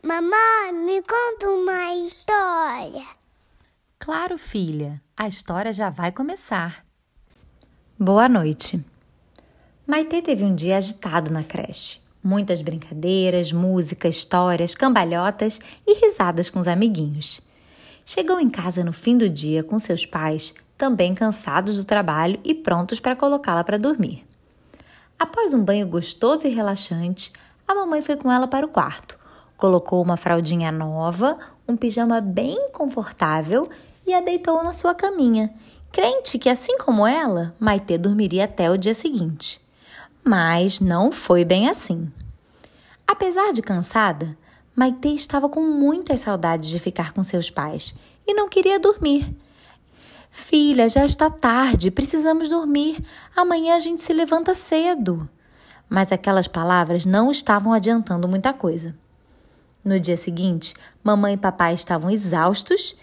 Mamãe, me conta uma história. Claro, filha, a história já vai começar. Boa noite. Maitê teve um dia agitado na creche. Muitas brincadeiras, música, histórias, cambalhotas e risadas com os amiguinhos. Chegou em casa no fim do dia com seus pais, também cansados do trabalho e prontos para colocá-la para dormir. Após um banho gostoso e relaxante, a mamãe foi com ela para o quarto, colocou uma fraldinha nova, um pijama bem confortável e a deitou na sua caminha, crente que, assim como ela, Maitê dormiria até o dia seguinte. Mas não foi bem assim. Apesar de cansada, Maitê estava com muitas saudades de ficar com seus pais e não queria dormir. Filha, já está tarde, precisamos dormir. Amanhã a gente se levanta cedo. Mas aquelas palavras não estavam adiantando muita coisa. No dia seguinte, mamãe e papai estavam exaustos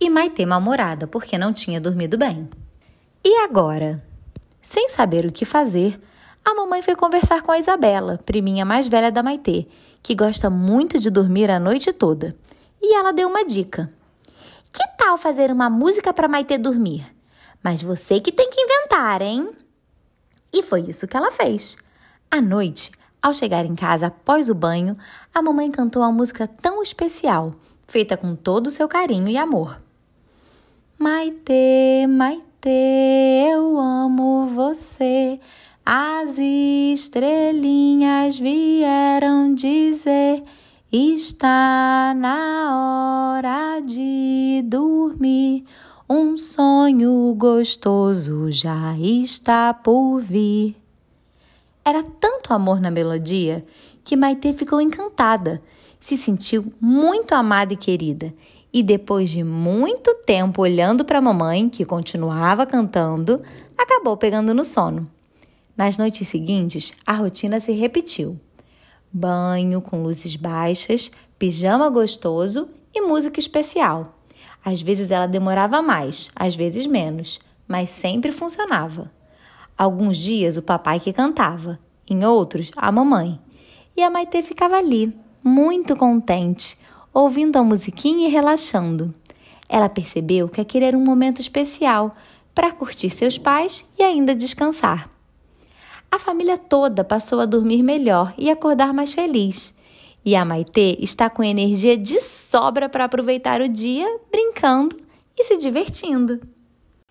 e Maitê mal-humorada porque não tinha dormido bem. E agora? Sem saber o que fazer, a mamãe foi conversar com a Isabela, priminha mais velha da Maitê, que gosta muito de dormir a noite toda. E ela deu uma dica. Que tal fazer uma música para Maitê dormir? Mas você que tem que inventar, hein? E foi isso que ela fez. À noite, ao chegar em casa após o banho, a mamãe cantou uma música tão especial, feita com todo o seu carinho e amor. Maitê, Maitê, eu amo você. As estrelinhas vieram dizer: está na hora de dormir. Um sonho gostoso já está por vir. Era tanto amor na melodia que Maitê ficou encantada, se sentiu muito amada e querida. E depois de muito tempo olhando para a mamãe, que continuava cantando, acabou pegando no sono. Nas noites seguintes, a rotina se repetiu: banho com luzes baixas, pijama gostoso e música especial. Às vezes ela demorava mais, às vezes menos, mas sempre funcionava. Alguns dias o papai que cantava, em outros a mamãe. E a Maitê ficava ali, muito contente, ouvindo a musiquinha e relaxando. Ela percebeu que aquele era um momento especial para curtir seus pais e ainda descansar. A família toda passou a dormir melhor e acordar mais feliz. E a Maitê está com energia de sobra para aproveitar o dia brincando e se divertindo.